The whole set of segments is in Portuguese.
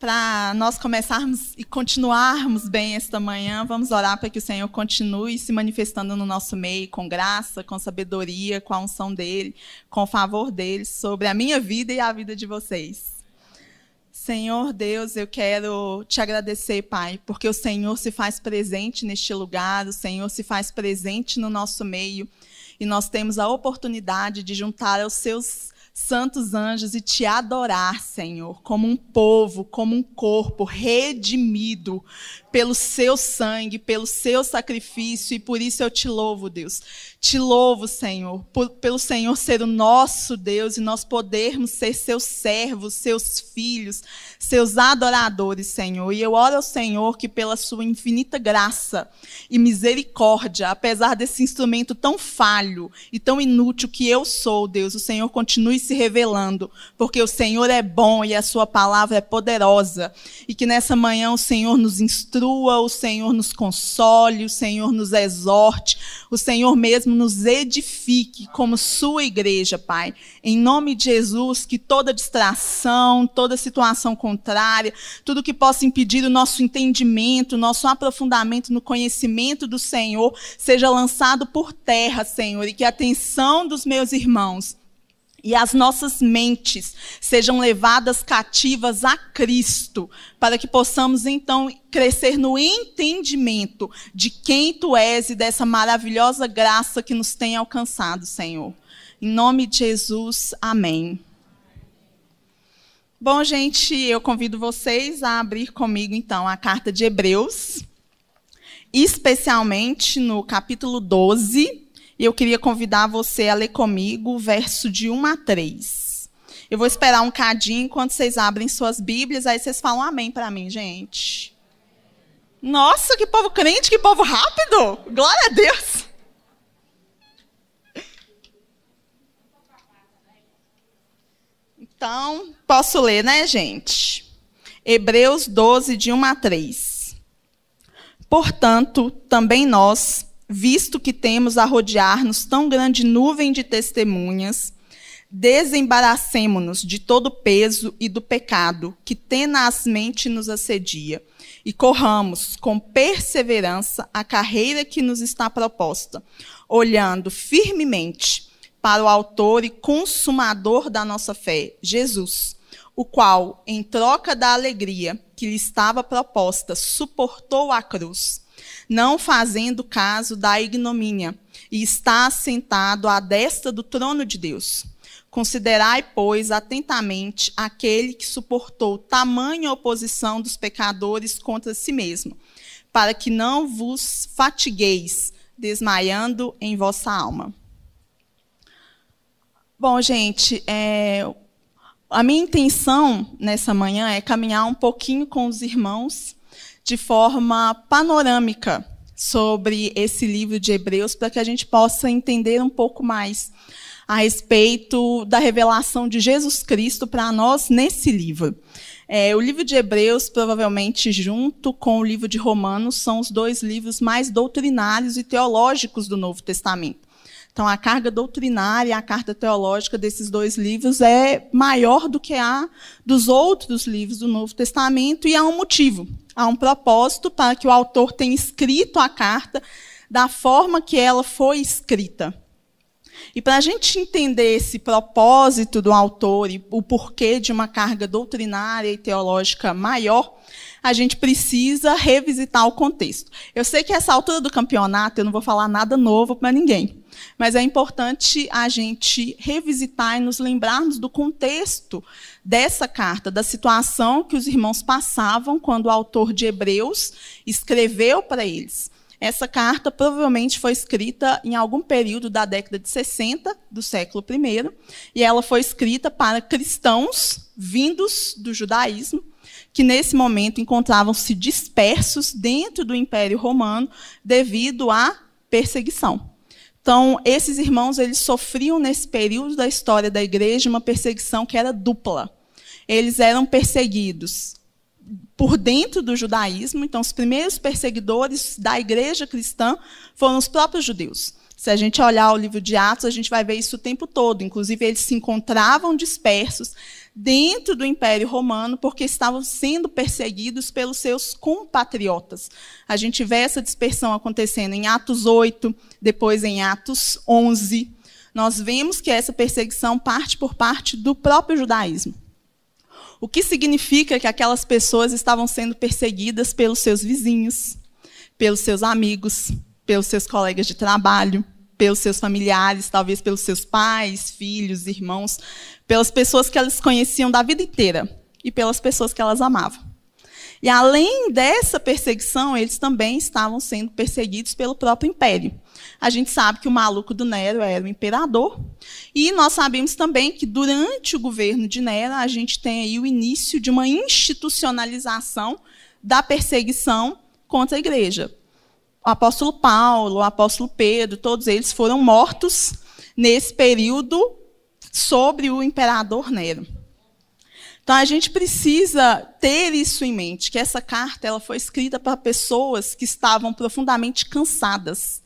para nós começarmos e continuarmos bem esta manhã, vamos orar para que o Senhor continue se manifestando no nosso meio com graça, com sabedoria, com a unção dele, com o favor dele sobre a minha vida e a vida de vocês. Senhor Deus, eu quero te agradecer, Pai, porque o Senhor se faz presente neste lugar, o Senhor se faz presente no nosso meio e nós temos a oportunidade de juntar aos seus santos anjos e te adorar, Senhor, como um povo, como um corpo redimido pelo seu sangue, pelo seu sacrifício, e por isso eu te louvo, Deus. Te louvo, Senhor, por, pelo Senhor ser o nosso Deus e nós podermos ser seus servos, seus filhos, seus adoradores, Senhor. E eu oro ao Senhor que, pela sua infinita graça e misericórdia, apesar desse instrumento tão falho e tão inútil que eu sou, Deus, o Senhor continue se revelando, porque o Senhor é bom e a sua palavra é poderosa. E que nessa manhã o Senhor nos instrua, o Senhor nos console, o Senhor nos exorte, o Senhor mesmo nos edifique como sua igreja, Pai. Em nome de Jesus, que toda distração, toda situação contrária, tudo que possa impedir o nosso entendimento, o nosso aprofundamento no conhecimento do Senhor, seja lançado por terra, Senhor, e que a atenção dos meus irmãos e as nossas mentes sejam levadas cativas a Cristo, para que possamos então crescer no entendimento de quem tu és e dessa maravilhosa graça que nos tem alcançado, Senhor. Em nome de Jesus, amém. Bom, gente, eu convido vocês a abrir comigo então a carta de Hebreus, especialmente no capítulo 12 e eu queria convidar você a ler comigo o verso de 1 a 3. Eu vou esperar um cadinho enquanto vocês abrem suas Bíblias, aí vocês falam amém para mim, gente. Nossa, que povo crente, que povo rápido! Glória a Deus! Então, posso ler, né, gente? Hebreus 12, de 1 a 3. Portanto, também nós visto que temos a rodear-nos tão grande nuvem de testemunhas, desembaracemo-nos de todo o peso e do pecado que tenazmente nos assedia e corramos com perseverança a carreira que nos está proposta, olhando firmemente para o autor e consumador da nossa fé, Jesus, o qual, em troca da alegria que lhe estava proposta, suportou a cruz não fazendo caso da ignomínia, e está assentado à destra do trono de Deus. Considerai, pois, atentamente aquele que suportou tamanha oposição dos pecadores contra si mesmo, para que não vos fatigueis, desmaiando em vossa alma. Bom, gente, é, a minha intenção nessa manhã é caminhar um pouquinho com os irmãos de forma panorâmica sobre esse livro de Hebreus, para que a gente possa entender um pouco mais a respeito da revelação de Jesus Cristo para nós nesse livro. É, o livro de Hebreus, provavelmente junto com o livro de Romanos, são os dois livros mais doutrinários e teológicos do Novo Testamento. Então, a carga doutrinária, a carta teológica desses dois livros é maior do que a dos outros livros do Novo Testamento, e há um motivo, há um propósito para que o autor tenha escrito a carta da forma que ela foi escrita. E para a gente entender esse propósito do autor e o porquê de uma carga doutrinária e teológica maior, a gente precisa revisitar o contexto. Eu sei que essa altura do campeonato eu não vou falar nada novo para ninguém, mas é importante a gente revisitar e nos lembrarmos do contexto dessa carta, da situação que os irmãos passavam quando o autor de Hebreus escreveu para eles. Essa carta provavelmente foi escrita em algum período da década de 60 do século I, e ela foi escrita para cristãos vindos do judaísmo, que nesse momento encontravam-se dispersos dentro do Império Romano devido à perseguição. Então, esses irmãos eles sofriam nesse período da história da igreja uma perseguição que era dupla. Eles eram perseguidos por dentro do judaísmo, então os primeiros perseguidores da igreja cristã foram os próprios judeus. Se a gente olhar o livro de Atos, a gente vai ver isso o tempo todo. Inclusive, eles se encontravam dispersos dentro do Império Romano, porque estavam sendo perseguidos pelos seus compatriotas. A gente vê essa dispersão acontecendo em Atos 8, depois em Atos 11. Nós vemos que essa perseguição parte por parte do próprio judaísmo. O que significa que aquelas pessoas estavam sendo perseguidas pelos seus vizinhos, pelos seus amigos, pelos seus colegas de trabalho, pelos seus familiares, talvez pelos seus pais, filhos, irmãos, pelas pessoas que elas conheciam da vida inteira e pelas pessoas que elas amavam. E além dessa perseguição, eles também estavam sendo perseguidos pelo próprio império. A gente sabe que o maluco do Nero era o imperador, e nós sabemos também que durante o governo de Nero, a gente tem aí o início de uma institucionalização da perseguição contra a igreja. O apóstolo Paulo, o apóstolo Pedro, todos eles foram mortos nesse período sobre o imperador Nero. Então a gente precisa ter isso em mente, que essa carta ela foi escrita para pessoas que estavam profundamente cansadas,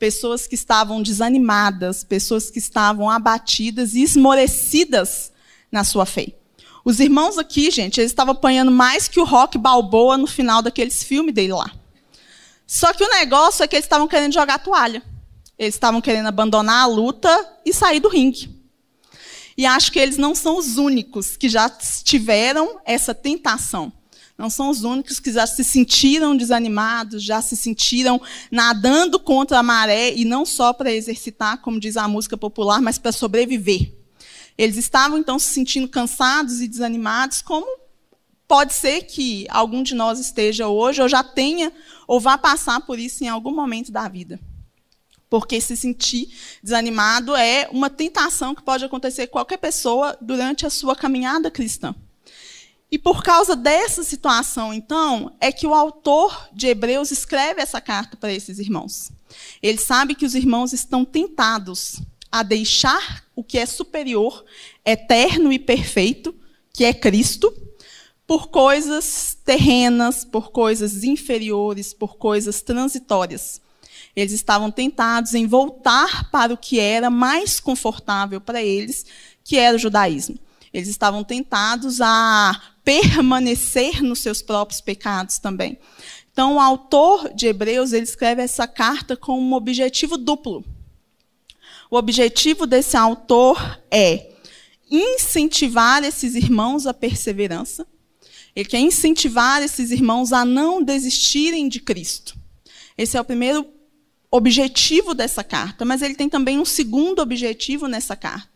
pessoas que estavam desanimadas, pessoas que estavam abatidas e esmorecidas na sua fé. Os irmãos aqui, gente, eles estavam apanhando mais que o Rock Balboa no final daqueles filmes dele lá. Só que o negócio é que eles estavam querendo jogar toalha. Eles estavam querendo abandonar a luta e sair do ringue. E acho que eles não são os únicos que já tiveram essa tentação. Não são os únicos que já se sentiram desanimados, já se sentiram nadando contra a maré, e não só para exercitar, como diz a música popular, mas para sobreviver. Eles estavam, então, se sentindo cansados e desanimados, como pode ser que algum de nós esteja hoje, ou já tenha, ou vá passar por isso em algum momento da vida. Porque se sentir desanimado é uma tentação que pode acontecer com qualquer pessoa durante a sua caminhada cristã. E por causa dessa situação, então, é que o autor de Hebreus escreve essa carta para esses irmãos. Ele sabe que os irmãos estão tentados a deixar o que é superior, eterno e perfeito, que é Cristo, por coisas terrenas, por coisas inferiores, por coisas transitórias. Eles estavam tentados em voltar para o que era mais confortável para eles, que era o judaísmo. Eles estavam tentados a permanecer nos seus próprios pecados também. Então, o autor de Hebreus ele escreve essa carta com um objetivo duplo. O objetivo desse autor é incentivar esses irmãos à perseverança. Ele quer incentivar esses irmãos a não desistirem de Cristo. Esse é o primeiro objetivo dessa carta, mas ele tem também um segundo objetivo nessa carta.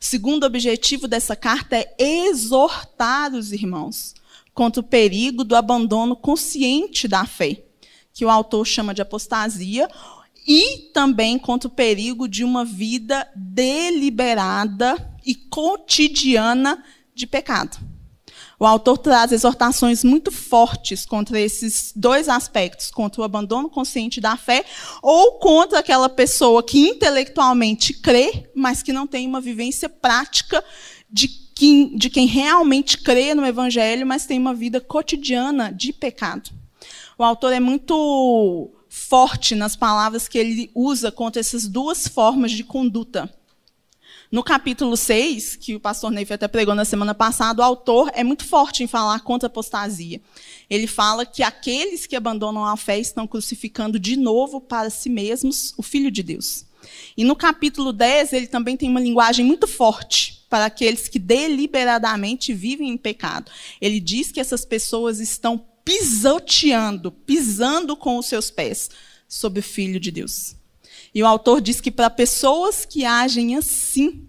O segundo objetivo dessa carta é exortar os irmãos contra o perigo do abandono consciente da fé, que o autor chama de apostasia, e também contra o perigo de uma vida deliberada e cotidiana de pecado. O autor traz exortações muito fortes contra esses dois aspectos, contra o abandono consciente da fé ou contra aquela pessoa que intelectualmente crê, mas que não tem uma vivência prática de quem, de quem realmente crê no evangelho, mas tem uma vida cotidiana de pecado. O autor é muito forte nas palavras que ele usa contra essas duas formas de conduta. No capítulo 6, que o pastor Neif até pregou na semana passada, o autor é muito forte em falar contra a apostasia. Ele fala que aqueles que abandonam a fé estão crucificando de novo para si mesmos o Filho de Deus. E no capítulo 10, ele também tem uma linguagem muito forte para aqueles que deliberadamente vivem em pecado. Ele diz que essas pessoas estão pisoteando, pisando com os seus pés sobre o Filho de Deus. E o autor diz que para pessoas que agem assim,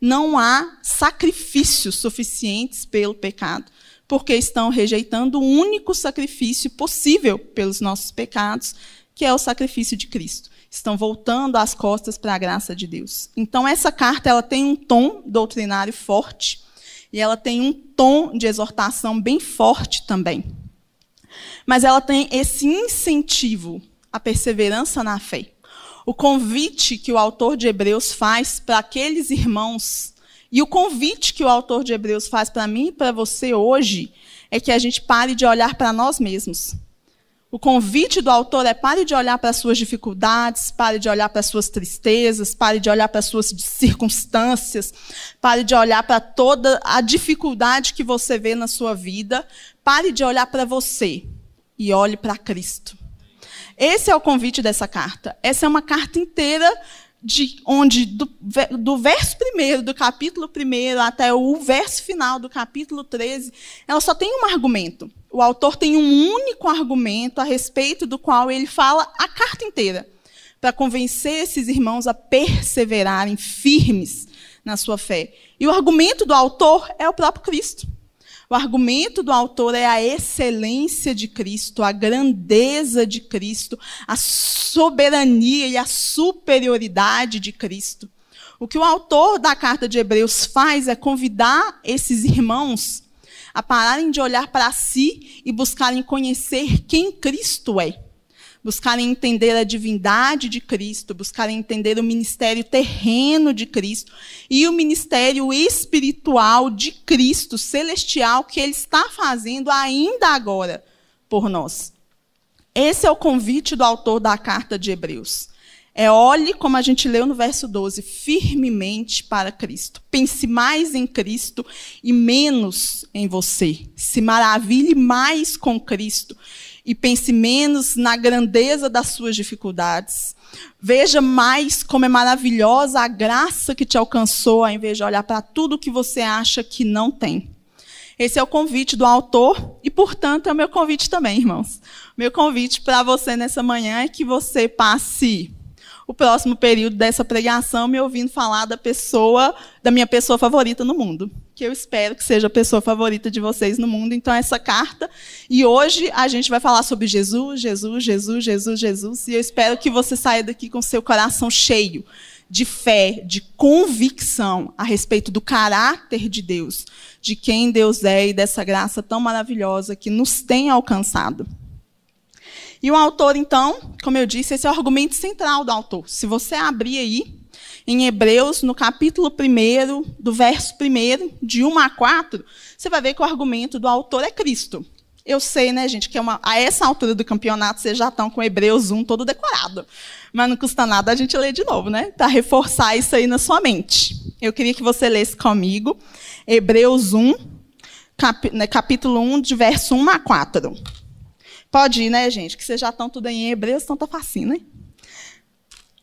não há sacrifícios suficientes pelo pecado, porque estão rejeitando o único sacrifício possível pelos nossos pecados, que é o sacrifício de Cristo. Estão voltando as costas para a graça de Deus. Então essa carta ela tem um tom doutrinário forte e ela tem um tom de exortação bem forte também. Mas ela tem esse incentivo à perseverança na fé o convite que o autor de Hebreus faz para aqueles irmãos, e o convite que o autor de Hebreus faz para mim e para você hoje, é que a gente pare de olhar para nós mesmos. O convite do autor é pare de olhar para as suas dificuldades, pare de olhar para as suas tristezas, pare de olhar para as suas circunstâncias, pare de olhar para toda a dificuldade que você vê na sua vida, pare de olhar para você e olhe para Cristo. Esse é o convite dessa carta. Essa é uma carta inteira de onde do, do verso primeiro do capítulo primeiro até o verso final do capítulo 13, ela só tem um argumento. O autor tem um único argumento a respeito do qual ele fala a carta inteira, para convencer esses irmãos a perseverarem firmes na sua fé. E o argumento do autor é o próprio Cristo. O argumento do autor é a excelência de Cristo, a grandeza de Cristo, a soberania e a superioridade de Cristo. O que o autor da carta de Hebreus faz é convidar esses irmãos a pararem de olhar para si e buscarem conhecer quem Cristo é buscarem entender a divindade de Cristo, buscarem entender o ministério terreno de Cristo e o ministério espiritual de Cristo, celestial, que Ele está fazendo ainda agora por nós. Esse é o convite do autor da carta de Hebreus. É olhe, como a gente leu no verso 12, firmemente para Cristo. Pense mais em Cristo e menos em você. Se maravilhe mais com Cristo e pense menos na grandeza das suas dificuldades. Veja mais como é maravilhosa a graça que te alcançou, ao invés de olhar para tudo que você acha que não tem. Esse é o convite do autor e, portanto, é o meu convite também, irmãos. Meu convite para você nessa manhã é que você passe o próximo período dessa pregação me ouvindo falar da pessoa, da minha pessoa favorita no mundo. Que eu espero que seja a pessoa favorita de vocês no mundo. Então, essa carta. E hoje a gente vai falar sobre Jesus, Jesus, Jesus, Jesus, Jesus. E eu espero que você saia daqui com seu coração cheio de fé, de convicção a respeito do caráter de Deus, de quem Deus é e dessa graça tão maravilhosa que nos tem alcançado. E o autor, então, como eu disse, esse é o argumento central do autor. Se você abrir aí, em Hebreus, no capítulo 1, do verso 1, de 1 a 4, você vai ver que o argumento do autor é Cristo. Eu sei, né, gente, que é uma, a essa altura do campeonato vocês já estão com Hebreus 1 todo decorado. Mas não custa nada a gente ler de novo, né? Para reforçar isso aí na sua mente. Eu queria que você lesse comigo Hebreus 1, cap, né, capítulo 1, de verso 1 a 4. Pode ir, né, gente? Que vocês já estão tudo em Hebreus, tá facinho, né?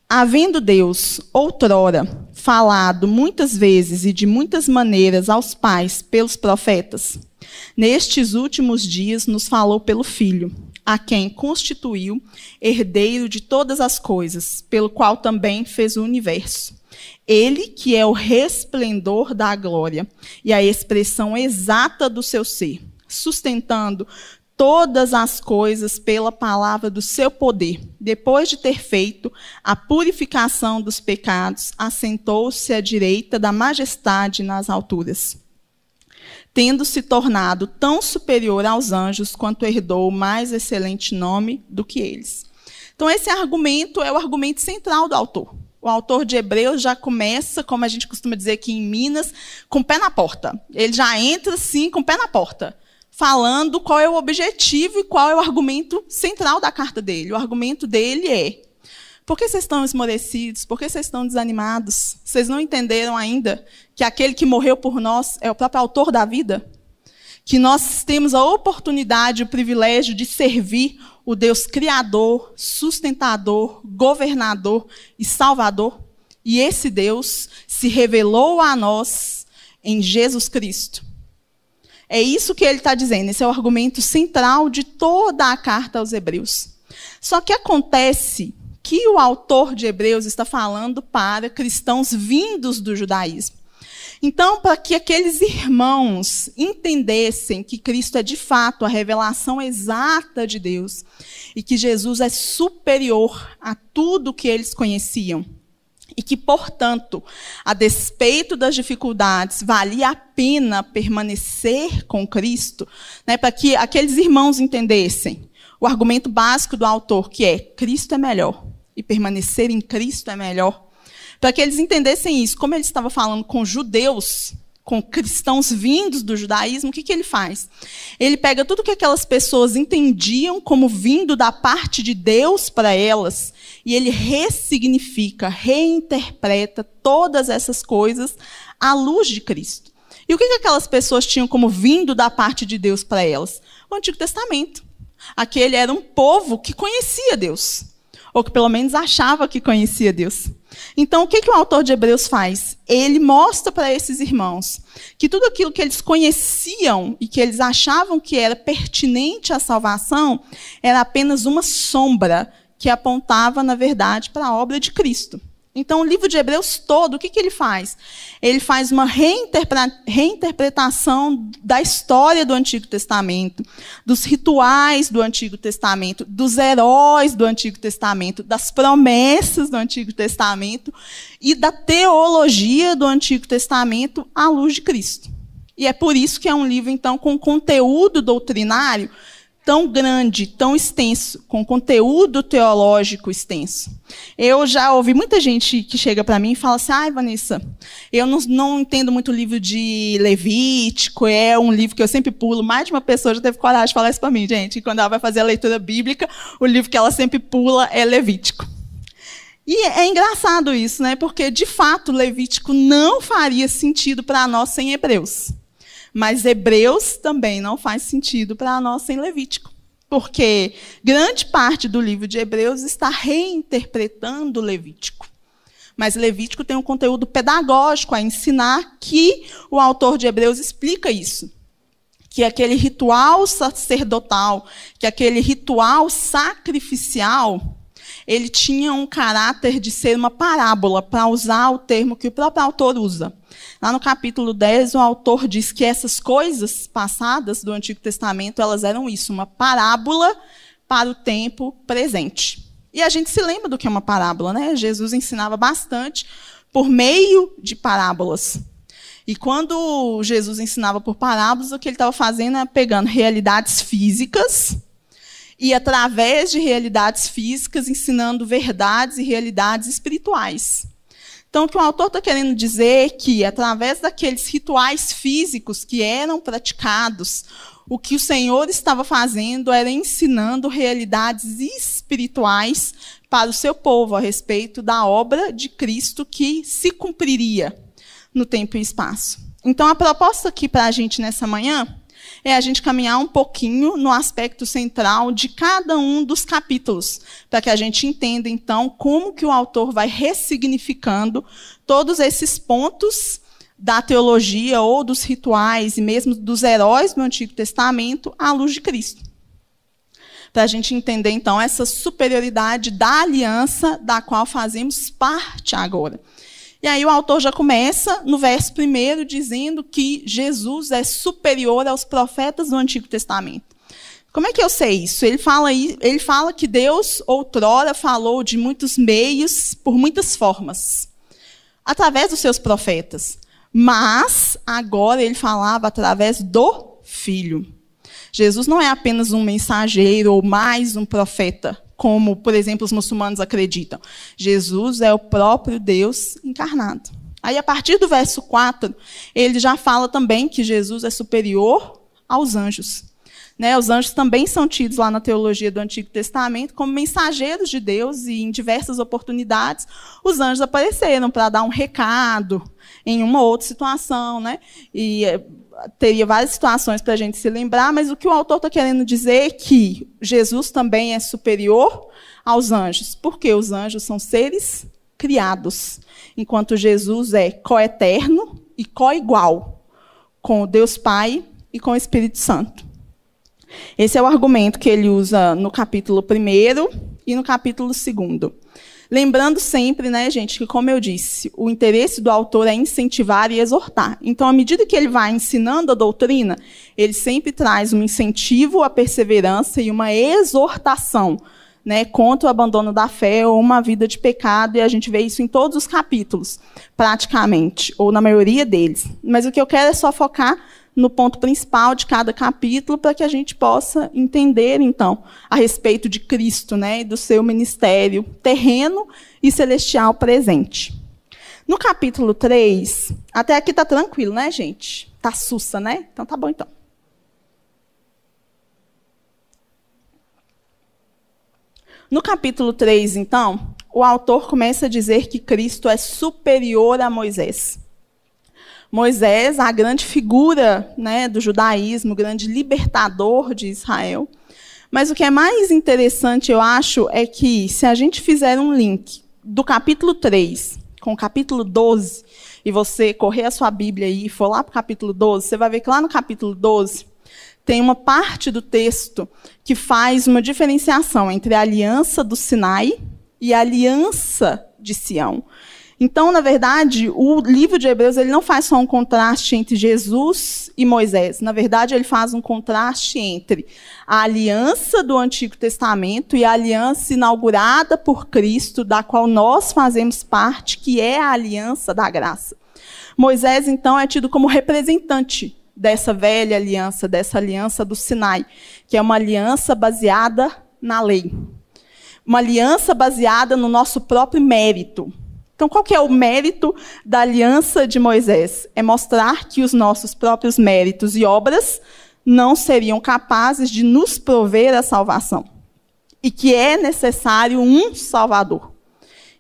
Havendo Deus, outrora, falado muitas vezes e de muitas maneiras aos pais pelos profetas, nestes últimos dias nos falou pelo Filho, a quem constituiu herdeiro de todas as coisas, pelo qual também fez o universo. Ele que é o resplendor da glória e a expressão exata do seu ser, sustentando todas as coisas pela palavra do seu poder. Depois de ter feito a purificação dos pecados, assentou-se à direita da majestade nas alturas. Tendo se tornado tão superior aos anjos quanto herdou mais excelente nome do que eles. Então, esse argumento é o argumento central do autor. O autor de Hebreus já começa, como a gente costuma dizer aqui em Minas, com o pé na porta. Ele já entra, sim, com o pé na porta falando qual é o objetivo e qual é o argumento central da carta dele. O argumento dele é: por que vocês estão esmorecidos? Por que vocês estão desanimados? Vocês não entenderam ainda que aquele que morreu por nós é o próprio autor da vida? Que nós temos a oportunidade, o privilégio de servir o Deus criador, sustentador, governador e salvador. E esse Deus se revelou a nós em Jesus Cristo. É isso que ele está dizendo, esse é o argumento central de toda a carta aos Hebreus. Só que acontece que o autor de Hebreus está falando para cristãos vindos do judaísmo. Então, para que aqueles irmãos entendessem que Cristo é de fato a revelação exata de Deus e que Jesus é superior a tudo que eles conheciam, e que, portanto, a despeito das dificuldades, valia a pena permanecer com Cristo, né, para que aqueles irmãos entendessem o argumento básico do autor, que é Cristo é melhor e permanecer em Cristo é melhor. Para que eles entendessem isso, como ele estava falando com judeus, com cristãos vindos do judaísmo, o que, que ele faz? Ele pega tudo que aquelas pessoas entendiam como vindo da parte de Deus para elas, e ele ressignifica, reinterpreta todas essas coisas à luz de Cristo. E o que, que aquelas pessoas tinham como vindo da parte de Deus para elas? O Antigo Testamento. Aquele era um povo que conhecia Deus, ou que pelo menos achava que conhecia Deus. Então, o que, que o autor de Hebreus faz? Ele mostra para esses irmãos que tudo aquilo que eles conheciam e que eles achavam que era pertinente à salvação era apenas uma sombra que apontava, na verdade, para a obra de Cristo. Então, o livro de Hebreus todo, o que, que ele faz? Ele faz uma reinterpretação da história do Antigo Testamento, dos rituais do Antigo Testamento, dos heróis do Antigo Testamento, das promessas do Antigo Testamento e da teologia do Antigo Testamento à luz de Cristo. E é por isso que é um livro, então, com conteúdo doutrinário tão grande, tão extenso, com conteúdo teológico extenso. Eu já ouvi muita gente que chega para mim e fala assim: ai, Vanessa, eu não, não entendo muito o livro de Levítico, é um livro que eu sempre pulo. Mais de uma pessoa já teve coragem de falar isso para mim, gente. E quando ela vai fazer a leitura bíblica, o livro que ela sempre pula é Levítico. E é engraçado isso, né? Porque, de fato, Levítico não faria sentido para nós sem Hebreus. Mas Hebreus também não faz sentido para nós sem Levítico. Porque grande parte do livro de Hebreus está reinterpretando Levítico. Mas Levítico tem um conteúdo pedagógico a ensinar que o autor de Hebreus explica isso. Que aquele ritual sacerdotal, que aquele ritual sacrificial, ele tinha um caráter de ser uma parábola, para usar o termo que o próprio autor usa. Lá no capítulo 10, o autor diz que essas coisas passadas do Antigo Testamento, elas eram isso, uma parábola para o tempo presente. E a gente se lembra do que é uma parábola, né? Jesus ensinava bastante por meio de parábolas. E quando Jesus ensinava por parábolas, o que ele estava fazendo é pegando realidades físicas e através de realidades físicas ensinando verdades e realidades espirituais. Então, o que o autor está querendo dizer é que, através daqueles rituais físicos que eram praticados, o que o Senhor estava fazendo era ensinando realidades espirituais para o seu povo a respeito da obra de Cristo que se cumpriria no tempo e espaço. Então, a proposta aqui para a gente nessa manhã é a gente caminhar um pouquinho no aspecto central de cada um dos capítulos, para que a gente entenda então como que o autor vai ressignificando todos esses pontos da teologia ou dos rituais e mesmo dos heróis do Antigo Testamento à luz de Cristo. Para a gente entender, então, essa superioridade da aliança da qual fazemos parte agora. E aí o autor já começa no verso primeiro dizendo que Jesus é superior aos profetas do Antigo Testamento. Como é que eu sei isso? Ele fala, ele fala que Deus outrora falou de muitos meios, por muitas formas, através dos seus profetas. Mas agora ele falava através do Filho. Jesus não é apenas um mensageiro ou mais um profeta, como, por exemplo, os muçulmanos acreditam. Jesus é o próprio Deus encarnado. Aí, a partir do verso 4, ele já fala também que Jesus é superior aos anjos. Né, os anjos também são tidos lá na teologia do Antigo Testamento como mensageiros de Deus, e em diversas oportunidades os anjos apareceram para dar um recado em uma outra situação. Né? E eh, teria várias situações para a gente se lembrar, mas o que o autor está querendo dizer é que Jesus também é superior aos anjos, porque os anjos são seres criados, enquanto Jesus é coeterno e coigual com o Deus Pai e com o Espírito Santo. Esse é o argumento que ele usa no capítulo 1 e no capítulo 2. Lembrando sempre, né, gente, que como eu disse, o interesse do autor é incentivar e exortar. Então, à medida que ele vai ensinando a doutrina, ele sempre traz um incentivo à perseverança e uma exortação né, contra o abandono da fé ou uma vida de pecado, e a gente vê isso em todos os capítulos, praticamente, ou na maioria deles. Mas o que eu quero é só focar no ponto principal de cada capítulo para que a gente possa entender, então, a respeito de Cristo né, e do seu ministério terreno e celestial presente. No capítulo 3, até aqui tá tranquilo, né, gente? Tá sussa, né? Então tá bom então. No capítulo 3, então, o autor começa a dizer que Cristo é superior a Moisés. Moisés, a grande figura né, do judaísmo, grande libertador de Israel. Mas o que é mais interessante, eu acho, é que se a gente fizer um link do capítulo 3 com o capítulo 12, e você correr a sua Bíblia aí e for lá para o capítulo 12, você vai ver que lá no capítulo 12 tem uma parte do texto que faz uma diferenciação entre a aliança do Sinai e a aliança de Sião. Então, na verdade, o livro de Hebreus ele não faz só um contraste entre Jesus e Moisés. Na verdade, ele faz um contraste entre a aliança do Antigo Testamento e a aliança inaugurada por Cristo, da qual nós fazemos parte, que é a aliança da graça. Moisés, então, é tido como representante dessa velha aliança, dessa aliança do Sinai, que é uma aliança baseada na lei. Uma aliança baseada no nosso próprio mérito. Então, qual que é o mérito da aliança de Moisés? É mostrar que os nossos próprios méritos e obras não seriam capazes de nos prover a salvação. E que é necessário um Salvador.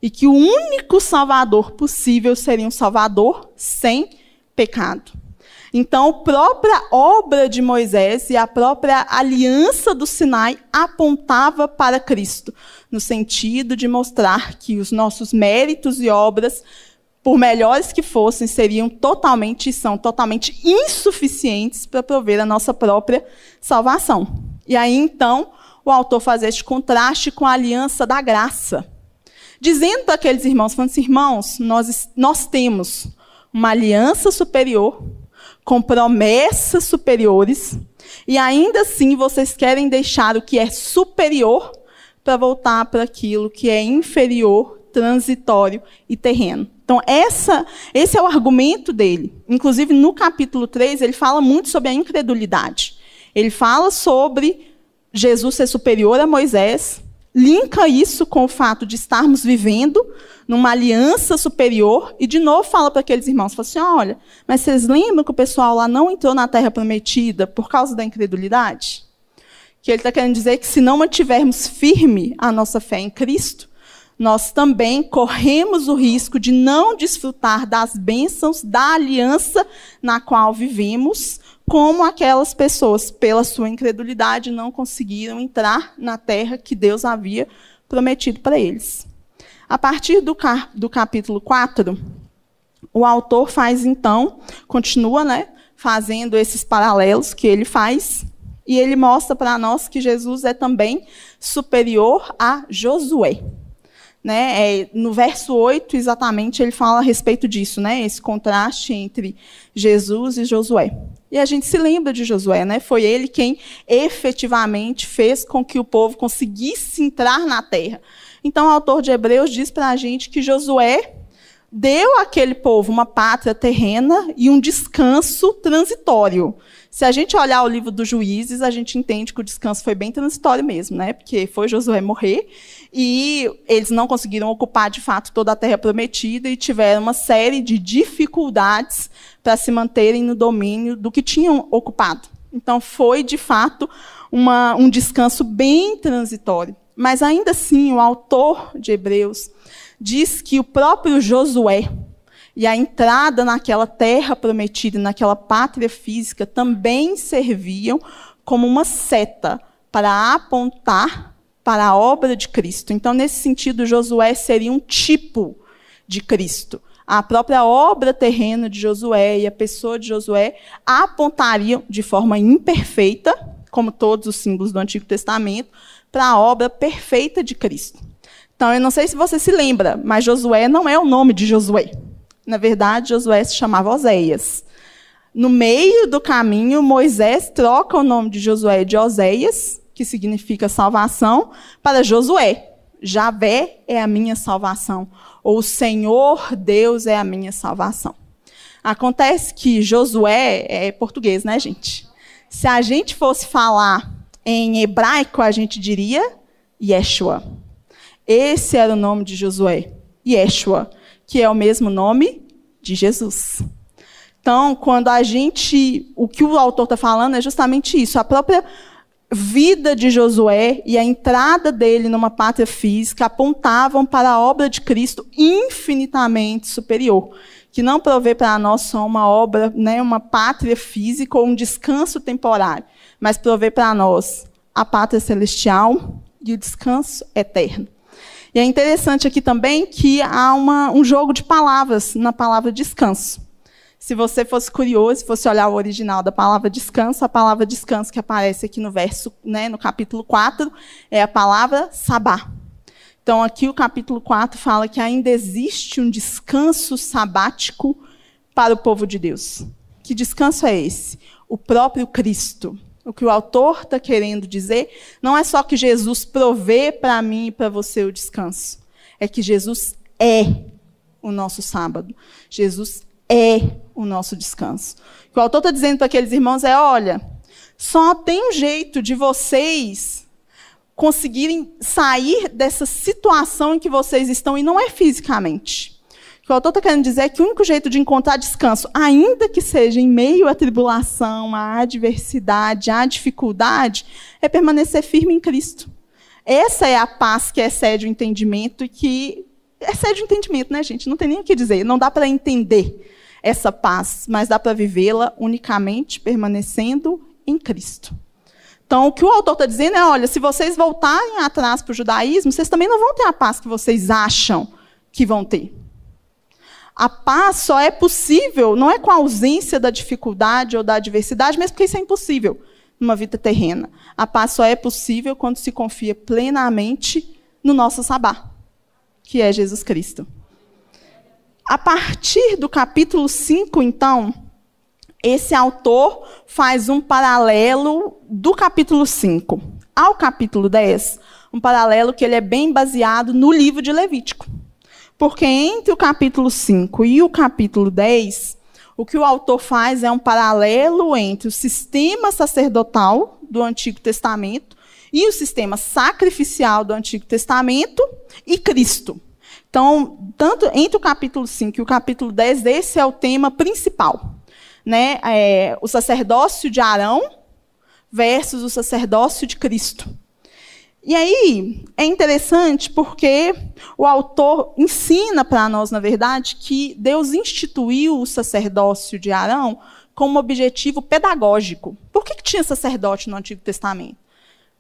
E que o único Salvador possível seria um Salvador sem pecado. Então, a própria obra de Moisés e a própria aliança do Sinai apontava para Cristo, no sentido de mostrar que os nossos méritos e obras, por melhores que fossem, seriam totalmente são totalmente insuficientes para prover a nossa própria salvação. E aí então, o autor faz este contraste com a aliança da graça, dizendo para aqueles irmãos, falando assim, irmãos, nós, nós temos uma aliança superior com promessas superiores, e ainda assim vocês querem deixar o que é superior para voltar para aquilo que é inferior, transitório e terreno. Então, essa, esse é o argumento dele. Inclusive, no capítulo 3, ele fala muito sobre a incredulidade. Ele fala sobre Jesus ser superior a Moisés, linka isso com o fato de estarmos vivendo numa aliança superior, e de novo fala para aqueles irmãos, fala assim, olha, mas vocês lembram que o pessoal lá não entrou na terra prometida por causa da incredulidade? Que ele está querendo dizer que se não mantivermos firme a nossa fé em Cristo, nós também corremos o risco de não desfrutar das bênçãos da aliança na qual vivemos, como aquelas pessoas, pela sua incredulidade, não conseguiram entrar na terra que Deus havia prometido para eles. A partir do, do capítulo 4, o autor faz então, continua, né, fazendo esses paralelos que ele faz, e ele mostra para nós que Jesus é também superior a Josué. Né? É, no verso 8, exatamente, ele fala a respeito disso, né? esse contraste entre Jesus e Josué. E a gente se lembra de Josué, né? foi ele quem efetivamente fez com que o povo conseguisse entrar na terra. Então, o autor de Hebreus diz para a gente que Josué deu àquele povo uma pátria terrena e um descanso transitório. Se a gente olhar o livro dos juízes, a gente entende que o descanso foi bem transitório mesmo, né? Porque foi Josué morrer e eles não conseguiram ocupar de fato toda a terra prometida e tiveram uma série de dificuldades para se manterem no domínio do que tinham ocupado. Então foi de fato uma, um descanso bem transitório. Mas ainda assim, o autor de Hebreus diz que o próprio Josué e a entrada naquela terra prometida, naquela pátria física, também serviam como uma seta para apontar para a obra de Cristo. Então, nesse sentido, Josué seria um tipo de Cristo. A própria obra terrena de Josué e a pessoa de Josué apontariam de forma imperfeita, como todos os símbolos do Antigo Testamento, para a obra perfeita de Cristo. Então, eu não sei se você se lembra, mas Josué não é o nome de Josué. Na verdade, Josué se chamava Oséias. No meio do caminho, Moisés troca o nome de Josué de Oséias, que significa salvação, para Josué. Javé é a minha salvação, ou o Senhor Deus é a minha salvação. Acontece que Josué é português, né, gente? Se a gente fosse falar em hebraico, a gente diria Yeshua. Esse era o nome de Josué, Yeshua, que é o mesmo nome de Jesus. Então, quando a gente. O que o autor está falando é justamente isso. A própria vida de Josué e a entrada dele numa pátria física apontavam para a obra de Cristo infinitamente superior, que não provê para nós só uma obra, né, uma pátria física ou um descanso temporário, mas provê para nós a pátria celestial e o descanso eterno. E é interessante aqui também que há uma, um jogo de palavras na palavra descanso. Se você fosse curioso, fosse olhar o original da palavra descanso, a palavra descanso que aparece aqui no verso, né, no capítulo 4, é a palavra sabá. Então, aqui o capítulo 4 fala que ainda existe um descanso sabático para o povo de Deus. Que descanso é esse? O próprio Cristo. O que o autor está querendo dizer não é só que Jesus provê para mim e para você o descanso. É que Jesus é o nosso sábado. Jesus é o nosso descanso. O que o autor está dizendo para aqueles irmãos é: olha, só tem um jeito de vocês conseguirem sair dessa situação em que vocês estão, e não é fisicamente. O autor está querendo dizer é que o único jeito de encontrar descanso, ainda que seja em meio à tribulação, à adversidade, à dificuldade, é permanecer firme em Cristo. Essa é a paz que excede o entendimento e que excede o entendimento, né, gente? Não tem nem o que dizer. Não dá para entender essa paz, mas dá para vivê-la unicamente permanecendo em Cristo. Então, o que o autor está dizendo é: olha, se vocês voltarem atrás para o judaísmo, vocês também não vão ter a paz que vocês acham que vão ter. A paz só é possível, não é com a ausência da dificuldade ou da adversidade, mesmo porque isso é impossível numa vida terrena. A paz só é possível quando se confia plenamente no nosso sabá, que é Jesus Cristo. A partir do capítulo 5, então, esse autor faz um paralelo do capítulo 5 ao capítulo 10, um paralelo que ele é bem baseado no livro de Levítico. Porque entre o capítulo 5 e o capítulo 10, o que o autor faz é um paralelo entre o sistema sacerdotal do Antigo Testamento e o sistema sacrificial do Antigo Testamento e Cristo. Então, tanto entre o capítulo 5 e o capítulo 10, esse é o tema principal. Né? É, o sacerdócio de Arão versus o sacerdócio de Cristo. E aí é interessante porque o autor ensina para nós, na verdade, que Deus instituiu o sacerdócio de Arão como objetivo pedagógico. Por que, que tinha sacerdote no Antigo Testamento?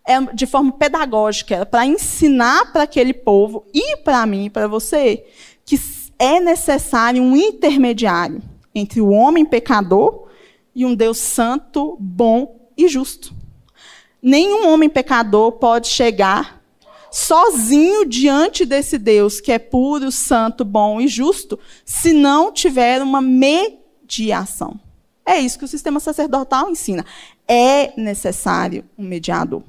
é de forma pedagógica, para ensinar para aquele povo e para mim e para você que é necessário um intermediário entre o homem pecador e um Deus santo, bom e justo. Nenhum homem pecador pode chegar sozinho diante desse Deus que é puro, santo, bom e justo, se não tiver uma mediação. É isso que o sistema sacerdotal ensina. É necessário um mediador.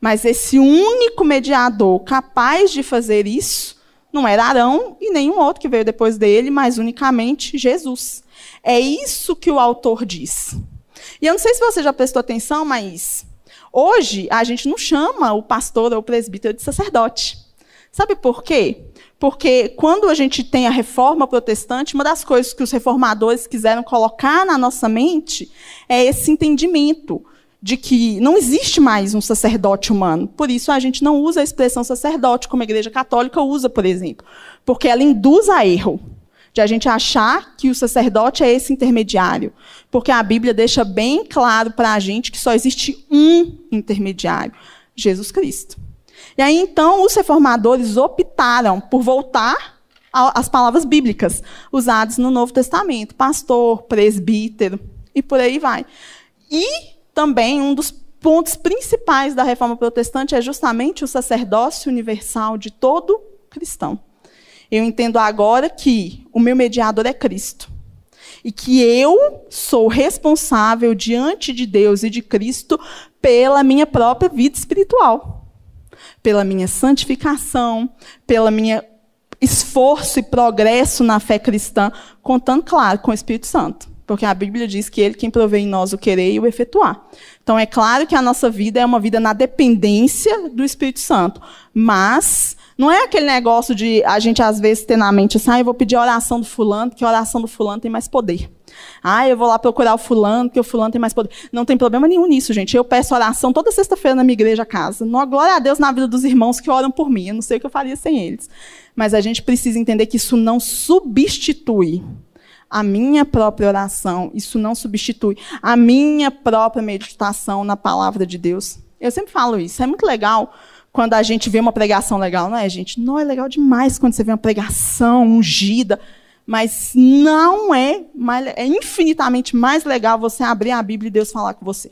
Mas esse único mediador capaz de fazer isso não era Arão e nenhum outro que veio depois dele, mas unicamente Jesus. É isso que o autor diz. E eu não sei se você já prestou atenção, mas hoje a gente não chama o pastor ou o presbítero de sacerdote. Sabe por quê? Porque quando a gente tem a reforma protestante, uma das coisas que os reformadores quiseram colocar na nossa mente é esse entendimento de que não existe mais um sacerdote humano. Por isso a gente não usa a expressão sacerdote como a Igreja Católica usa, por exemplo, porque ela induz a erro de a gente achar que o sacerdote é esse intermediário, porque a Bíblia deixa bem claro para a gente que só existe um intermediário, Jesus Cristo. E aí então os reformadores optaram por voltar às palavras bíblicas usadas no Novo Testamento, pastor, presbítero e por aí vai. E também um dos pontos principais da reforma protestante é justamente o sacerdócio universal de todo cristão. Eu entendo agora que o meu mediador é Cristo. E que eu sou responsável diante de Deus e de Cristo pela minha própria vida espiritual, pela minha santificação, pela minha esforço e progresso na fé cristã, contando, claro, com o Espírito Santo. Porque a Bíblia diz que ele quem provê em nós o querer e o efetuar. Então é claro que a nossa vida é uma vida na dependência do Espírito Santo, mas Não é aquele negócio de a gente às vezes ter na mente assim, ah, eu vou pedir a oração do fulano, porque a oração do fulano tem mais poder. Ah, eu vou lá procurar o fulano, porque o fulano tem mais poder. Não tem problema nenhum nisso, gente. Eu peço oração toda sexta-feira na minha igreja casa. Não, glória a Deus na vida dos irmãos que oram por mim. Eu não sei o que eu faria sem eles. Mas a gente precisa entender que isso não substitui a minha própria oração. Isso não substitui a minha própria meditação na palavra de Deus. Eu sempre falo isso. É muito legal quando a gente vê uma pregação legal, não é, gente? Não é legal demais quando você vê uma pregação ungida, mas não é, é infinitamente mais legal você abrir a Bíblia e Deus falar com você.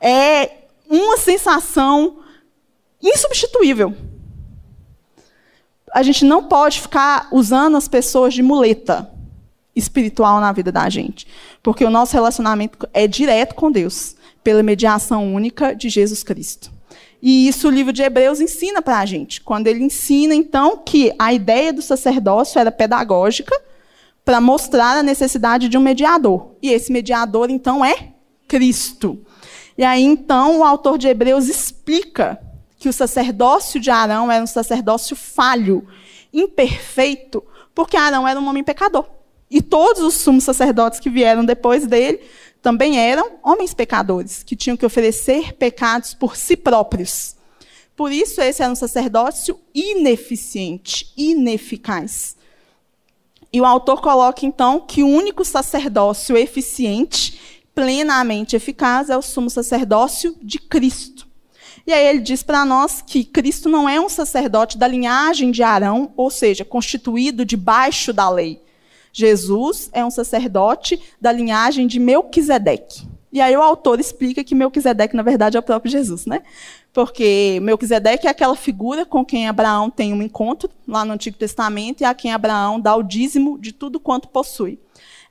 É uma sensação insubstituível. A gente não pode ficar usando as pessoas de muleta espiritual na vida da gente, porque o nosso relacionamento é direto com Deus, pela mediação única de Jesus Cristo. E isso o livro de Hebreus ensina para a gente. Quando ele ensina, então, que a ideia do sacerdócio era pedagógica para mostrar a necessidade de um mediador. E esse mediador, então, é Cristo. E aí, então, o autor de Hebreus explica que o sacerdócio de Arão era um sacerdócio falho, imperfeito, porque Arão era um homem pecador. E todos os sumos sacerdotes que vieram depois dele também eram homens pecadores, que tinham que oferecer pecados por si próprios. Por isso, esse era um sacerdócio ineficiente, ineficaz. E o autor coloca, então, que o único sacerdócio eficiente, plenamente eficaz, é o sumo sacerdócio de Cristo. E aí ele diz para nós que Cristo não é um sacerdote da linhagem de Arão, ou seja, constituído debaixo da lei. Jesus é um sacerdote da linhagem de Melquisedeque. E aí o autor explica que Melquisedeque, na verdade, é o próprio Jesus, né? Porque Melquisedeque é aquela figura com quem Abraão tem um encontro lá no Antigo Testamento e a quem Abraão dá o dízimo de tudo quanto possui.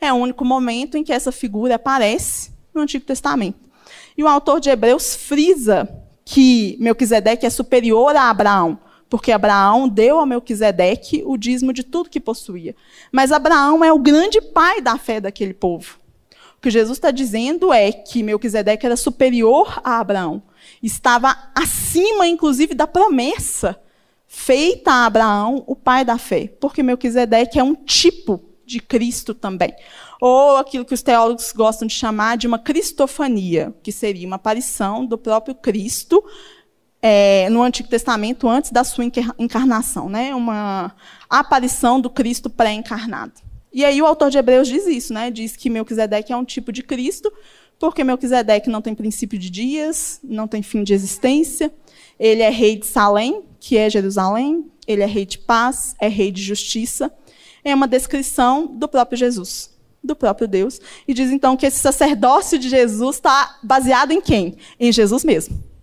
É o único momento em que essa figura aparece no Antigo Testamento. E o autor de Hebreus frisa que Melquisedeque é superior a Abraão, porque Abraão deu a Melquisedeque o dízimo de tudo que possuía. Mas Abraão é o grande pai da fé daquele povo. O que Jesus está dizendo é que Melquisedeque era superior a Abraão. Estava acima, inclusive, da promessa feita a Abraão, o pai da fé. Porque Melquisedeque é um tipo de Cristo também. Ou aquilo que os teólogos gostam de chamar de uma cristofania, que seria uma aparição do próprio Cristo é, no Antigo Testamento antes da sua encarnação, né? Uma aparição do Cristo pré-encarnado. E aí o autor de Hebreus diz isso, né? Diz que Melquisedeque é um tipo de Cristo, porque Melquisedeque não tem princípio de dias, não tem fim de existência. Ele é rei de Salém, que é Jerusalém. Ele é rei de paz, é rei de justiça. É uma descrição do próprio Jesus, do próprio Deus. E diz então que esse sacerdócio de Jesus está baseado em quem? Em Jesus mesmo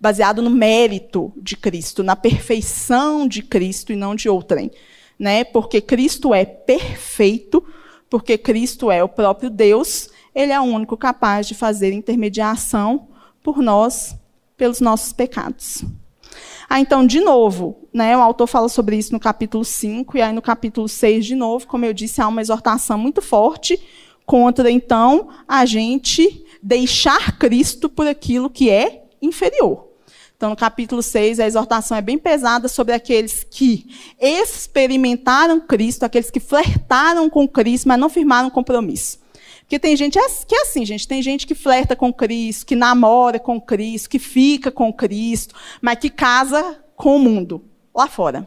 baseado no mérito de Cristo, na perfeição de Cristo e não de outrem. Né? Porque Cristo é perfeito, porque Cristo é o próprio Deus, ele é o único capaz de fazer intermediação por nós, pelos nossos pecados. Ah, então, de novo, né, o autor fala sobre isso no capítulo 5, e aí no capítulo 6, de novo, como eu disse, há uma exortação muito forte contra, então, a gente deixar Cristo por aquilo que é inferior. Então, no capítulo 6, a exortação é bem pesada sobre aqueles que experimentaram Cristo, aqueles que flertaram com Cristo, mas não firmaram compromisso. Porque tem gente que é assim, gente. Tem gente que flerta com Cristo, que namora com Cristo, que fica com Cristo, mas que casa com o mundo, lá fora.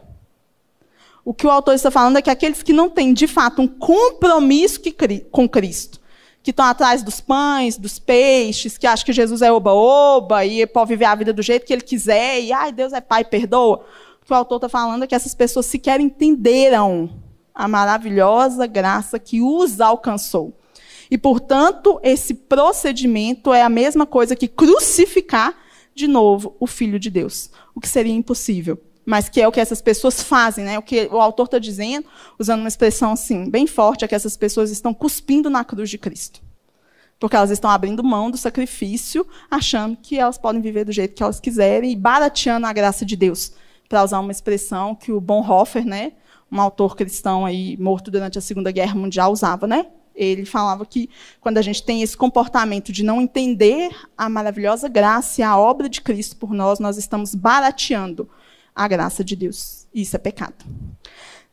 O que o autor está falando é que aqueles que não têm, de fato, um compromisso com Cristo, que estão atrás dos pães, dos peixes, que acham que Jesus é oba-oba e pode viver a vida do jeito que ele quiser, e ai, Deus é pai, perdoa. O que o autor está falando é que essas pessoas sequer entenderam a maravilhosa graça que os alcançou. E, portanto, esse procedimento é a mesma coisa que crucificar de novo o Filho de Deus, o que seria impossível mas que é o que essas pessoas fazem, né? O que o autor está dizendo, usando uma expressão assim bem forte, é que essas pessoas estão cuspindo na cruz de Cristo, porque elas estão abrindo mão do sacrifício, achando que elas podem viver do jeito que elas quiserem e barateando a graça de Deus, para usar uma expressão que o Bonhoeffer, né, um autor cristão aí morto durante a Segunda Guerra Mundial usava, né? Ele falava que quando a gente tem esse comportamento de não entender a maravilhosa graça e a obra de Cristo por nós, nós estamos barateando a graça de Deus. Isso é pecado.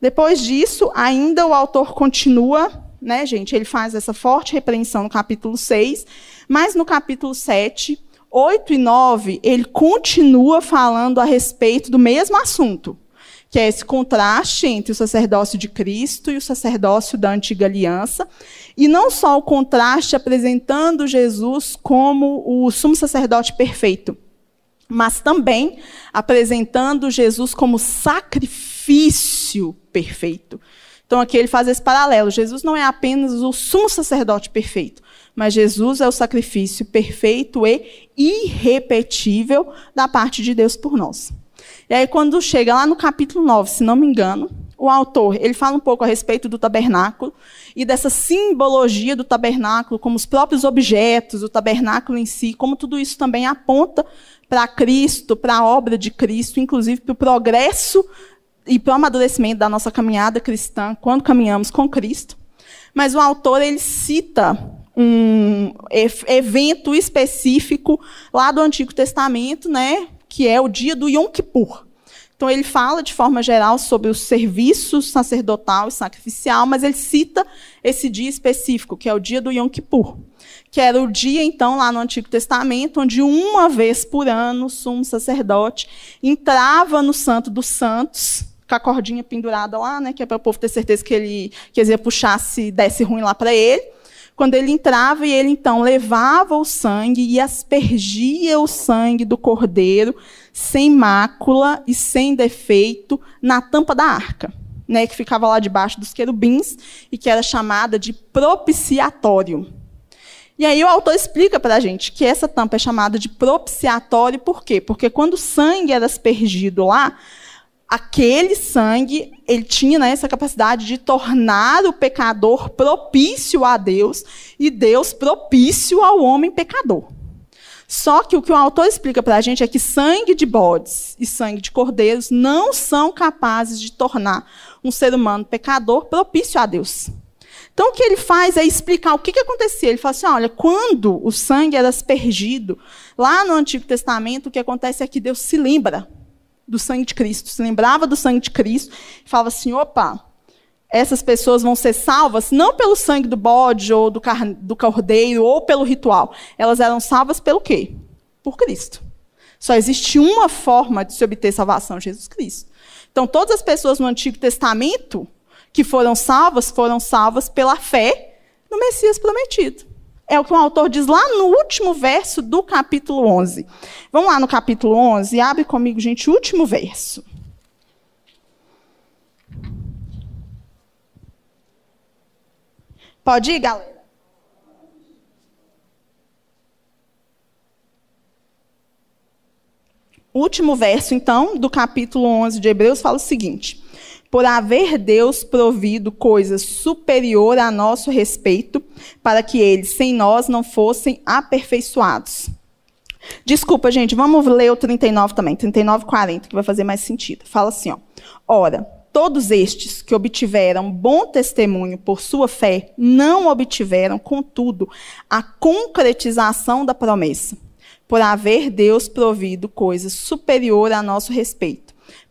Depois disso, ainda o autor continua, né, gente? Ele faz essa forte repreensão no capítulo 6, mas no capítulo 7, 8 e 9, ele continua falando a respeito do mesmo assunto, que é esse contraste entre o sacerdócio de Cristo e o sacerdócio da antiga aliança, e não só o contraste apresentando Jesus como o sumo sacerdote perfeito, mas também apresentando Jesus como sacrifício perfeito. Então aqui ele faz esse paralelo. Jesus não é apenas o sumo sacerdote perfeito, mas Jesus é o sacrifício perfeito e irrepetível da parte de Deus por nós. E aí quando chega lá no capítulo 9, se não me engano, o autor, ele fala um pouco a respeito do tabernáculo e dessa simbologia do tabernáculo, como os próprios objetos, o tabernáculo em si, como tudo isso também aponta para Cristo, para a obra de Cristo, inclusive para o progresso e para o amadurecimento da nossa caminhada cristã quando caminhamos com Cristo. Mas o autor ele cita um evento específico lá do Antigo Testamento, né, que é o dia do Yom Kippur. Então ele fala de forma geral sobre o serviço sacerdotal e sacrificial, mas ele cita esse dia específico, que é o dia do Yom Kippur que era o dia, então, lá no Antigo Testamento, onde uma vez por ano o sumo sacerdote entrava no Santo dos Santos, com a cordinha pendurada lá, né, que é para o povo ter certeza que ele que ele ia puxar se desse ruim lá para ele. Quando ele entrava e ele então levava o sangue e aspergia o sangue do cordeiro sem mácula e sem defeito na tampa da arca, né, que ficava lá debaixo dos querubins e que era chamada de propiciatório. E aí o autor explica para a gente que essa tampa é chamada de propiciatório, por quê? Porque quando o sangue era aspergido lá, aquele sangue, ele tinha né, essa capacidade de tornar o pecador propício a Deus e Deus propício ao homem pecador. Só que o que o autor explica para a gente é que sangue de bodes e sangue de cordeiros não são capazes de tornar um ser humano pecador propício a Deus. Então, o que ele faz é explicar o que, que acontecia. Ele fala assim: olha, quando o sangue era aspergido, lá no Antigo Testamento, o que acontece é que Deus se lembra do sangue de Cristo, se lembrava do sangue de Cristo, e falava assim: opa, essas pessoas vão ser salvas não pelo sangue do bode ou do, do cordeiro ou pelo ritual. Elas eram salvas pelo quê? Por Cristo. Só existe uma forma de se obter salvação, Jesus Cristo. Então, todas as pessoas no Antigo Testamento que foram salvas, foram salvas pela fé no Messias prometido. É o que o autor diz lá no último verso do capítulo 11. Vamos lá no capítulo 11, abre comigo, gente, o último verso. Pode ir, galera? Último verso, então, do capítulo 11 de Hebreus fala o seguinte: por haver Deus provido coisa superior a nosso respeito, para que eles, sem nós, não fossem aperfeiçoados. Desculpa, gente, vamos ler o 39 também, 39 40, que vai fazer mais sentido. Fala assim, ó. Ora, todos estes que obtiveram bom testemunho por sua fé, não obtiveram, contudo, a concretização da promessa, por haver Deus provido coisa superior a nosso respeito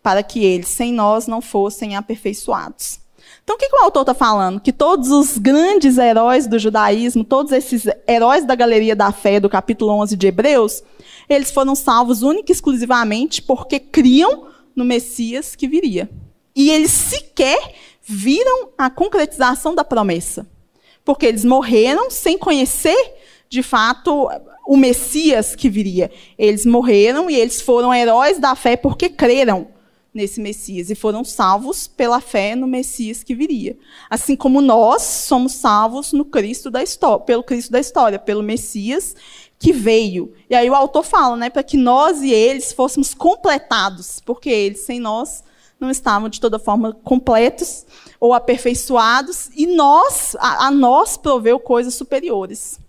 para que eles, sem nós, não fossem aperfeiçoados. Então, o que, que o autor está falando? Que todos os grandes heróis do judaísmo, todos esses heróis da galeria da fé do capítulo 11 de Hebreus, eles foram salvos única e exclusivamente porque criam no Messias que viria. E eles sequer viram a concretização da promessa. Porque eles morreram sem conhecer, de fato, o Messias que viria. Eles morreram e eles foram heróis da fé porque creram nesse Messias e foram salvos pela fé no Messias que viria. Assim como nós somos salvos no Cristo da história, pelo Cristo da história, pelo Messias que veio. E aí o autor fala, né, para que nós e eles fôssemos completados, porque eles sem nós não estavam de toda forma completos ou aperfeiçoados, e nós, a, a nós proveu coisas superiores.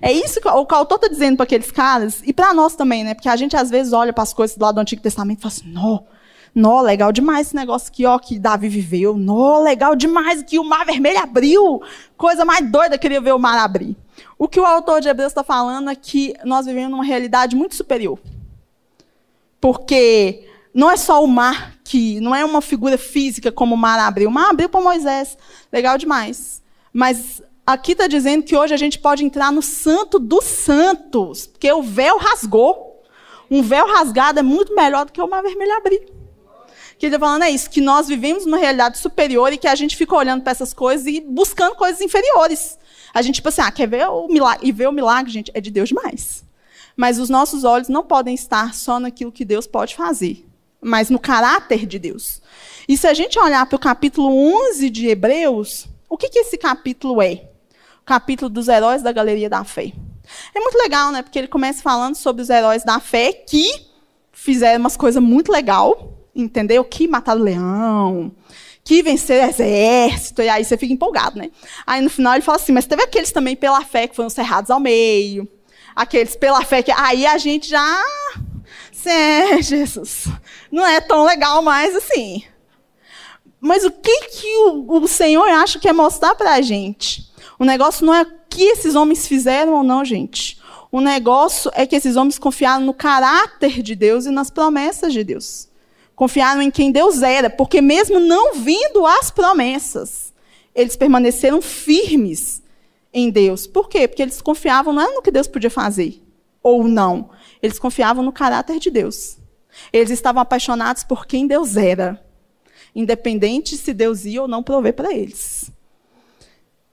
É isso que o autor está dizendo para aqueles caras, e para nós também, né? Porque a gente às vezes olha para as coisas lá do Antigo Testamento e fala assim, não, Nó, legal demais esse negócio aqui, ó, que Davi viveu. Nó, legal demais que o mar vermelho abriu. Coisa mais doida, queria ver o mar abrir. O que o autor de Hebreus está falando é que nós vivemos numa realidade muito superior. Porque não é só o mar que, não é uma figura física como o mar abriu. O mar abriu para Moisés, legal demais. Mas aqui está dizendo que hoje a gente pode entrar no santo dos santos, porque o véu rasgou. Um véu rasgado é muito melhor do que o mar vermelho abrir. Que ele está falando é isso, que nós vivemos numa realidade superior e que a gente fica olhando para essas coisas e buscando coisas inferiores. A gente, tipo assim, ah, quer ver o milagre? E ver o milagre, gente, é de Deus demais. Mas os nossos olhos não podem estar só naquilo que Deus pode fazer, mas no caráter de Deus. E se a gente olhar para o capítulo 11 de Hebreus, o que, que esse capítulo é? O capítulo dos heróis da galeria da fé. É muito legal, né? Porque ele começa falando sobre os heróis da fé que fizeram umas coisas muito legal, entendeu? Que mataram leão, que venceram exército, e aí você fica empolgado, né? Aí no final ele fala assim, mas teve aqueles também pela fé que foram cerrados ao meio, aqueles pela fé que aí a gente já é, Jesus, não é tão legal mais assim. Mas o que, que o, o Senhor acha que é mostrar para a gente? O negócio não é o que esses homens fizeram ou não, gente. O negócio é que esses homens confiaram no caráter de Deus e nas promessas de Deus. Confiaram em quem Deus era, porque mesmo não vindo as promessas, eles permaneceram firmes em Deus. Por quê? Porque eles confiavam não no que Deus podia fazer, ou não. Eles confiavam no caráter de Deus. Eles estavam apaixonados por quem Deus era, independente se Deus ia ou não prover para eles.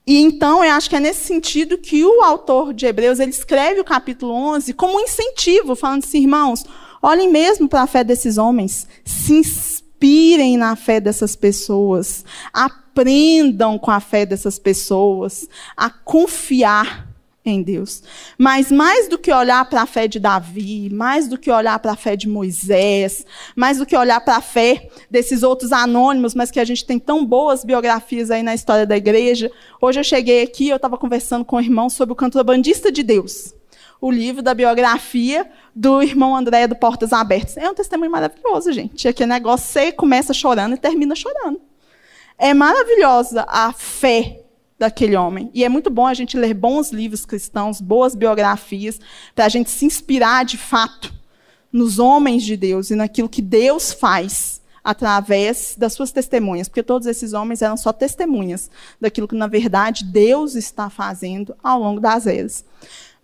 E então, eu acho que é nesse sentido que o autor de Hebreus ele escreve o capítulo 11 como um incentivo, falando assim, irmãos, olhem mesmo para a fé desses homens, se inspirem na fé dessas pessoas, aprendam com a fé dessas pessoas a confiar em Deus. Mas mais do que olhar para a fé de Davi, mais do que olhar para a fé de Moisés, mais do que olhar para a fé desses outros anônimos, mas que a gente tem tão boas biografias aí na história da igreja. Hoje eu cheguei aqui, eu estava conversando com o irmão sobre o contrabandista de Deus. O livro da biografia do irmão André do Portas Abertas. É um testemunho maravilhoso, gente. Aqui é negócio, você começa chorando e termina chorando. É maravilhosa a fé daquele homem. E é muito bom a gente ler bons livros cristãos, boas biografias, para a gente se inspirar de fato nos homens de Deus e naquilo que Deus faz através das suas testemunhas, porque todos esses homens eram só testemunhas daquilo que, na verdade, Deus está fazendo ao longo das eras.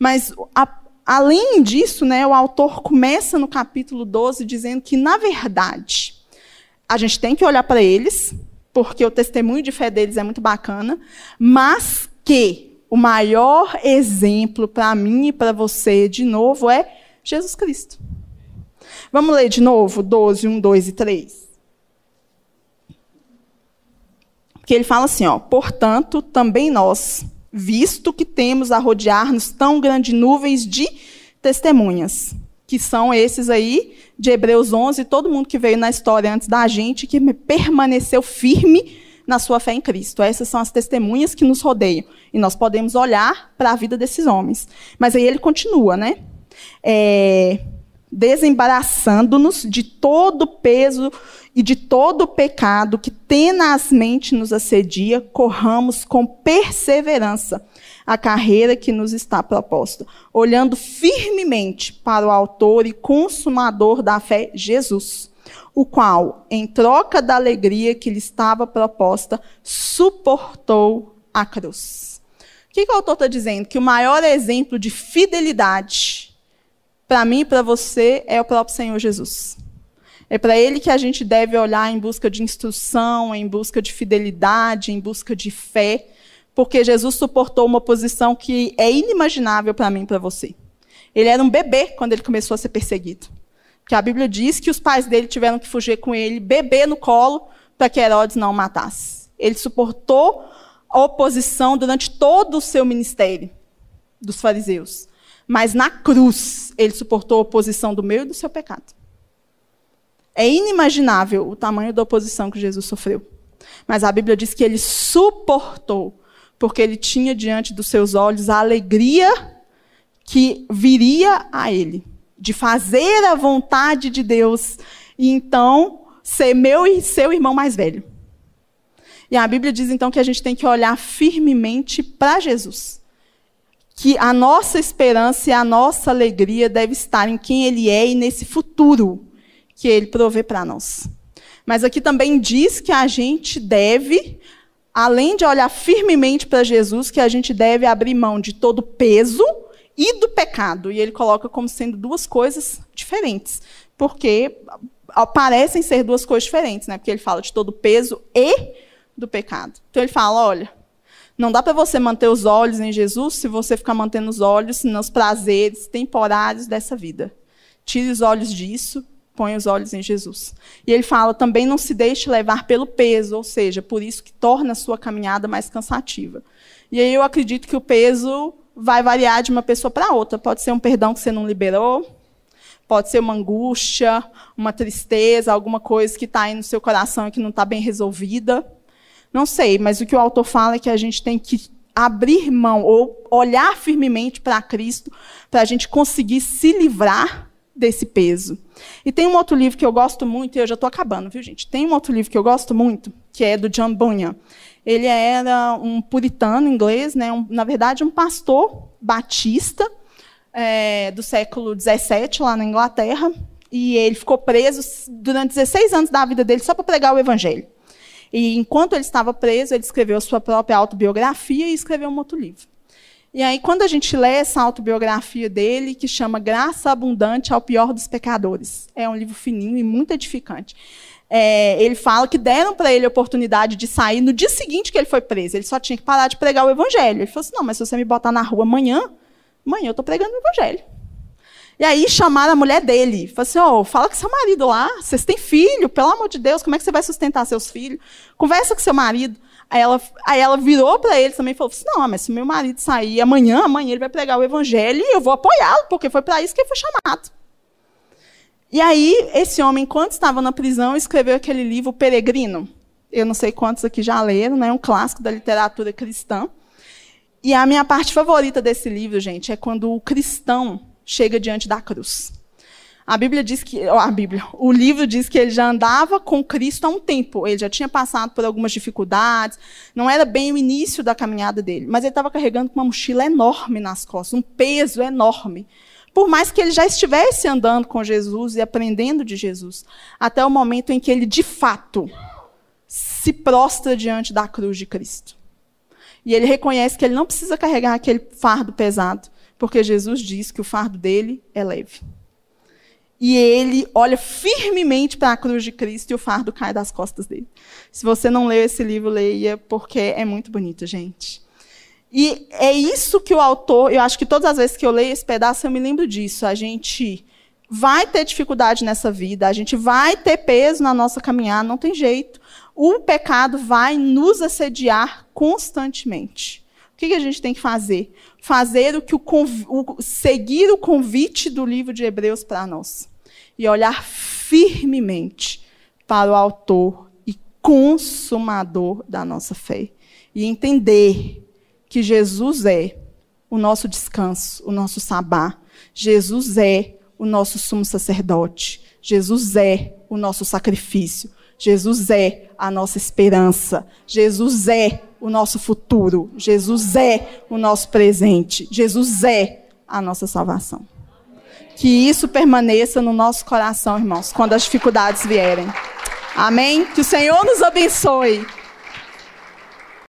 Mas, a, além disso, né, o autor começa no capítulo 12 dizendo que, na verdade, a gente tem que olhar para eles, porque o testemunho de fé deles é muito bacana, mas que o maior exemplo para mim e para você, de novo, é Jesus Cristo. Vamos ler de novo 12, 1, 2 e 3. Porque ele fala assim, ó, portanto, também nós, visto que temos a rodear-nos tão grandes nuvens de testemunhas, que são esses aí de Hebreus 11, todo mundo que veio na história antes da gente, que permaneceu firme na sua fé em Cristo. Essas são as testemunhas que nos rodeiam. E nós podemos olhar para a vida desses homens. Mas aí ele continua, né? É, desembaraçando-nos de todo o peso e de todo o pecado que tenazmente nos assedia, corramos com perseverança a carreira que nos está proposta, olhando firmemente para o autor e consumador da fé, Jesus, o qual, em troca da alegria que lhe estava proposta, suportou a cruz. O que, que o autor está dizendo? Que o maior exemplo de fidelidade para mim e para você é o próprio Senhor Jesus. É para ele que a gente deve olhar em busca de instrução, em busca de fidelidade, em busca de fé, porque Jesus suportou uma posição que é inimaginável para mim e para você. Ele era um bebê quando ele começou a ser perseguido. Porque a Bíblia diz que os pais dele tiveram que fugir com ele, bebê no colo, para que Herodes não o matasse. Ele suportou a oposição durante todo o seu ministério dos fariseus. Mas na cruz, ele suportou a oposição do meu e do seu pecado. É inimaginável o tamanho da oposição que Jesus sofreu. Mas a Bíblia diz que ele suportou porque ele tinha diante dos seus olhos a alegria que viria a ele, de fazer a vontade de Deus e então ser meu e seu irmão mais velho. E a Bíblia diz então que a gente tem que olhar firmemente para Jesus. Que a nossa esperança e a nossa alegria deve estar em quem ele é e nesse futuro que ele provê para nós. Mas aqui também diz que a gente deve, além de olhar firmemente para Jesus, que a gente deve abrir mão de todo peso e do pecado. E ele coloca como sendo duas coisas diferentes. Porque parecem ser duas coisas diferentes, né? Porque ele fala de todo peso e do pecado. Então ele fala, olha, não dá para você manter os olhos em Jesus se você ficar mantendo os olhos nos prazeres temporários dessa vida. Tire os olhos disso, põe os olhos em Jesus. E ele fala também não se deixe levar pelo peso, ou seja, por isso que torna a sua caminhada mais cansativa. E aí eu acredito que o peso vai variar de uma pessoa para outra. Pode ser um perdão que você não liberou, Pode ser uma angústia, uma tristeza, alguma coisa que está aí no seu coração e que não está bem resolvida. Não sei, mas o que o autor fala é que a gente tem que abrir mão ou olhar firmemente para Cristo para a gente conseguir se livrar desse peso. E tem um outro livro que eu gosto muito, e eu já estou acabando, viu, gente? Tem um outro livro que eu gosto muito, que é do John Bunyan. Ele era um puritano inglês, né? Um, na verdade, um pastor batista, é, do século XVII, lá na Inglaterra, e ele ficou preso durante 16 anos da vida dele só para pregar o evangelho. E enquanto ele estava preso, ele escreveu sua própria autobiografia e escreveu um outro livro. E aí, quando a gente lê essa autobiografia dele, que chama Graça Abundante ao Pior dos Pecadores, é um livro fininho e muito edificante. É, ele fala que deram para ele a oportunidade de sair no dia seguinte que ele foi preso. Ele só tinha que parar de pregar o evangelho. Ele falou assim: não, mas se você me botar na rua amanhã, Mãe, eu estou pregando o evangelho. E aí chamaram a mulher dele. Falaram assim, oh, fala com seu marido lá, vocês têm filho, pelo amor de Deus, como é que você vai sustentar seus filhos? Conversa com seu marido. Aí ela, aí ela virou para ele também e falou assim, não, mas se meu marido sair amanhã, amanhã ele vai pregar o evangelho e eu vou apoiá-lo, porque foi para isso que ele foi chamado. E aí, esse homem, enquanto estava na prisão, escreveu aquele livro Peregrino. Eu não sei quantos aqui já leram, né? um clássico da literatura cristã. E a minha parte favorita desse livro, gente, é quando o cristão chega diante da cruz. A Bíblia diz que, a Bíblia, o livro diz que ele já andava com Cristo há um tempo. Ele já tinha passado por algumas dificuldades. Não era bem o início da caminhada dele, mas ele estava carregando uma mochila enorme nas costas, um peso enorme. Por mais que ele já estivesse andando com Jesus e aprendendo de Jesus, até o momento em que ele de fato se prostra diante da cruz de Cristo. E ele reconhece que ele não precisa carregar aquele fardo pesado, porque Jesus diz que o fardo dele é leve. E ele olha firmemente para a cruz de Cristo e o fardo cai das costas dele. Se você não leu esse livro, leia, porque é muito bonito, gente. E é isso que o autor, eu acho que todas as vezes que eu leio esse pedaço, eu me lembro disso. A gente vai ter dificuldade nessa vida, a gente vai ter peso na nossa caminhada, não tem jeito o pecado vai nos assediar constantemente. O que, a gente tem que fazer? Fazer o que o, o seguir o convite do livro de Hebreus para nós e olhar firmemente para o autor e consumador da nossa fé e entender que Jesus é o nosso descanso, o nosso sabá. Jesus é o nosso sumo sacerdote. Jesus é o nosso sacrifício. Jesus é a nossa esperança. Jesus é o nosso futuro. Jesus é o nosso presente. Jesus é a nossa salvação. Que isso permaneça no nosso coração, irmãos, quando as dificuldades vierem. Amém? Que o Senhor nos abençoe.